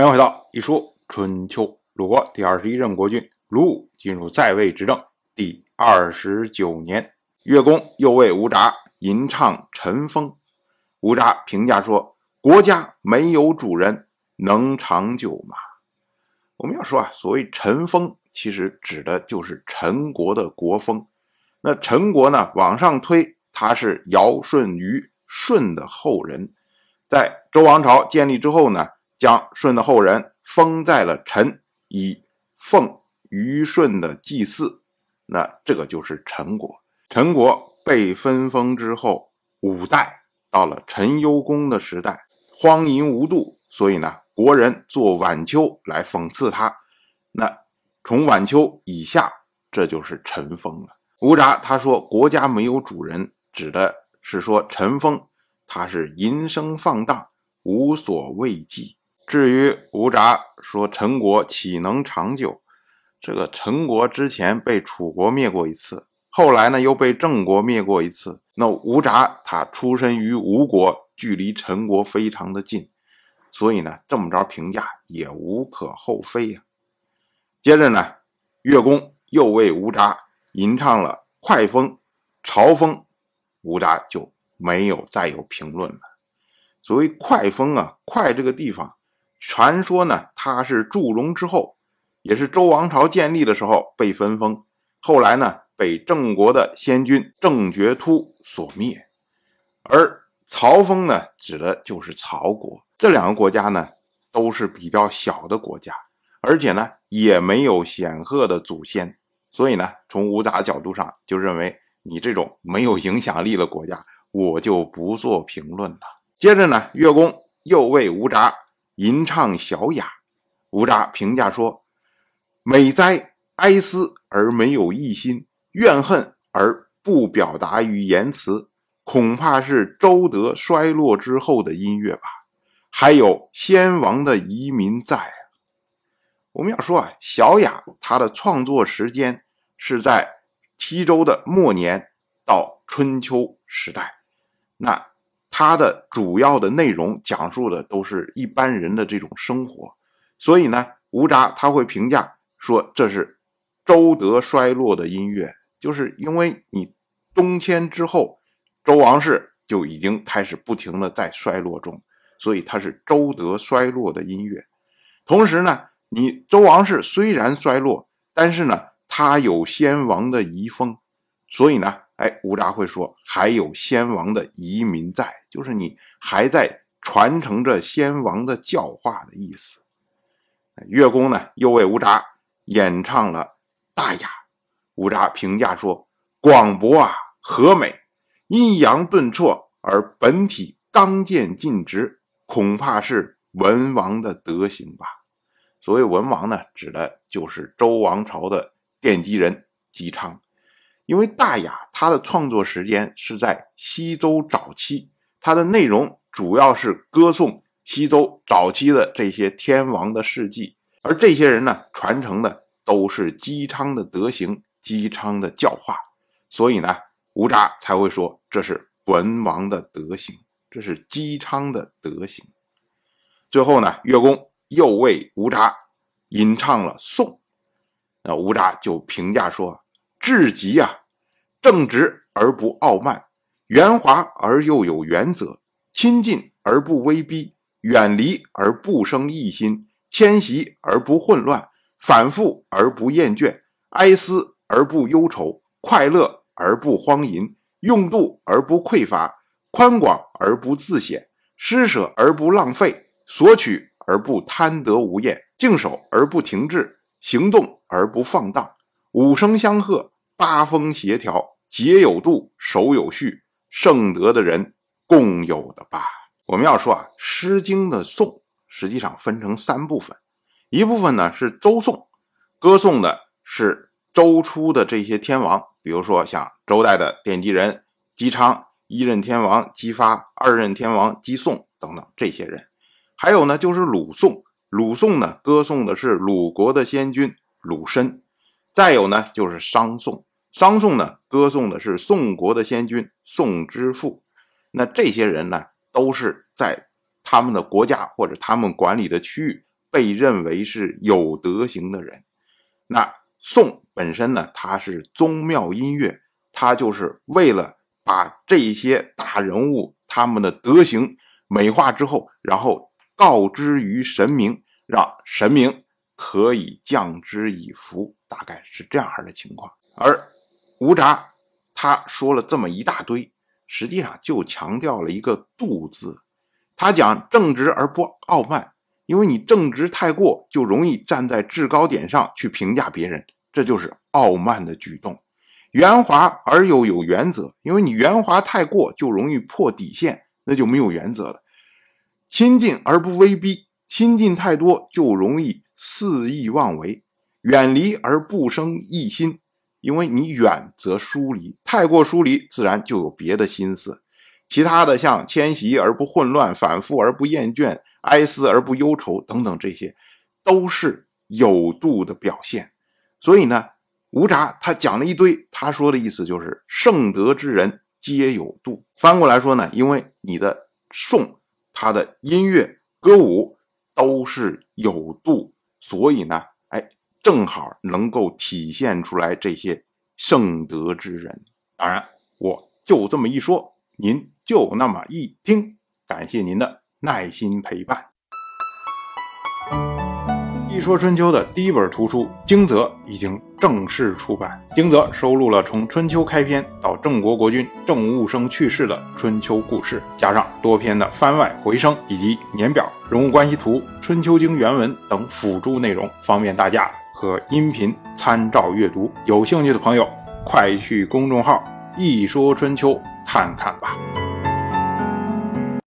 欢迎回到一说春秋。鲁国第二十一任国君鲁武进入在位执政第二十九年，乐公又为吴札吟唱陈风。吴札评价说：“国家没有主人，能长久吗？”我们要说啊，所谓陈风，其实指的就是陈国的国风。那陈国呢，往上推，他是尧舜禹舜的后人，在周王朝建立之后呢。将舜的后人封在了陈，以奉虞舜的祭祀，那这个就是陈国。陈国被分封之后，五代到了陈幽公的时代，荒淫无度，所以呢，国人做晚秋来讽刺他。那从晚秋以下，这就是陈封了。吴札他说国家没有主人，指的是说陈封，他是淫声放荡，无所畏忌。至于吴札说陈国岂能长久？这个陈国之前被楚国灭过一次，后来呢又被郑国灭过一次。那吴札他出身于吴国，距离陈国非常的近，所以呢这么着评价也无可厚非呀。接着呢，乐公又为吴札吟唱了快风、朝风，吴札就没有再有评论了。所谓快风啊，快这个地方。传说呢，他是祝融之后，也是周王朝建立的时候被分封，后来呢被郑国的先君郑觉突所灭。而曹封呢，指的就是曹国。这两个国家呢，都是比较小的国家，而且呢也没有显赫的祖先，所以呢，从吴杂角度上就认为你这种没有影响力的国家，我就不做评论了。接着呢，乐公又为吴札。吟唱小雅，吴札评价说：“美哉哀思而没有异心，怨恨而不表达于言辞，恐怕是周德衰落之后的音乐吧？还有先王的遗民在。”我们要说啊，小雅他的创作时间是在西周的末年到春秋时代，那。它的主要的内容讲述的都是一般人的这种生活，所以呢，吴札他会评价说这是周德衰落的音乐，就是因为你东迁之后，周王室就已经开始不停的在衰落中，所以它是周德衰落的音乐。同时呢，你周王室虽然衰落，但是呢，它有先王的遗风，所以呢。哎，吴札会说还有先王的遗民在，就是你还在传承着先王的教化的意思。乐公呢又为吴札演唱了大雅，吴札评价说：“广博啊，和美，阴阳顿挫，而本体刚健尽直，恐怕是文王的德行吧。”所谓文王呢，指的就是周王朝的奠基人姬昌。因为大雅它的创作时间是在西周早期，它的内容主要是歌颂西周早期的这些天王的事迹，而这些人呢传承的都是姬昌的德行、姬昌的教化，所以呢，吴札才会说这是文王的德行，这是姬昌的德行。最后呢，乐公又为吴札吟唱了颂，那吴札就评价说：“至极啊！”正直而不傲慢，圆滑而又有原则，亲近而不威逼，远离而不生异心，迁徙而不混乱，反复而不厌倦，哀思而不忧愁，快乐而不荒淫，用度而不匮乏，宽广而不自显，施舍而不浪费，索取而不贪得无厌，静守而不停滞，行动而不放荡，五声相和。八风协调，节有度，守有序，圣德的人共有的吧。我们要说啊，《诗经》的颂实际上分成三部分，一部分呢是周颂，歌颂的是周初的这些天王，比如说像周代的奠基人姬昌、一任天王姬发、二任天王姬诵等等这些人。还有呢就是鲁颂，鲁颂呢歌颂的是鲁国的先君鲁申。再有呢就是商颂。商颂呢，歌颂的是宋国的先君宋之父。那这些人呢，都是在他们的国家或者他们管理的区域被认为是有德行的人。那宋本身呢，它是宗庙音乐，它就是为了把这些大人物他们的德行美化之后，然后告知于神明，让神明可以降之以福，大概是这样的情况。而吴札他说了这么一大堆，实际上就强调了一个“度”字。他讲正直而不傲慢，因为你正直太过，就容易站在制高点上去评价别人，这就是傲慢的举动。圆滑而又有原则，因为你圆滑太过，就容易破底线，那就没有原则了。亲近而不威逼，亲近太多就容易肆意妄为；远离而不生异心，因为你远则疏离，太过疏离，自然就有别的心思。其他的像迁徙而不混乱，反复而不厌倦，哀思而不忧愁等等，这些都是有度的表现。所以呢，吴札他讲了一堆，他说的意思就是圣德之人皆有度。翻过来说呢，因为你的颂，它的音乐歌舞都是有度，所以呢，正好能够体现出来这些圣德之人。当然，我就这么一说，您。就那么一听，感谢您的耐心陪伴。一说春秋的第一本图书《惊泽》已经正式出版，《惊泽》收录了从春秋开篇到郑国国君郑务生去世的春秋故事，加上多篇的番外回声以及年表、人物关系图、春秋经原文等辅助内容，方便大家和音频参照阅读。有兴趣的朋友，快去公众号“一说春秋”看看吧。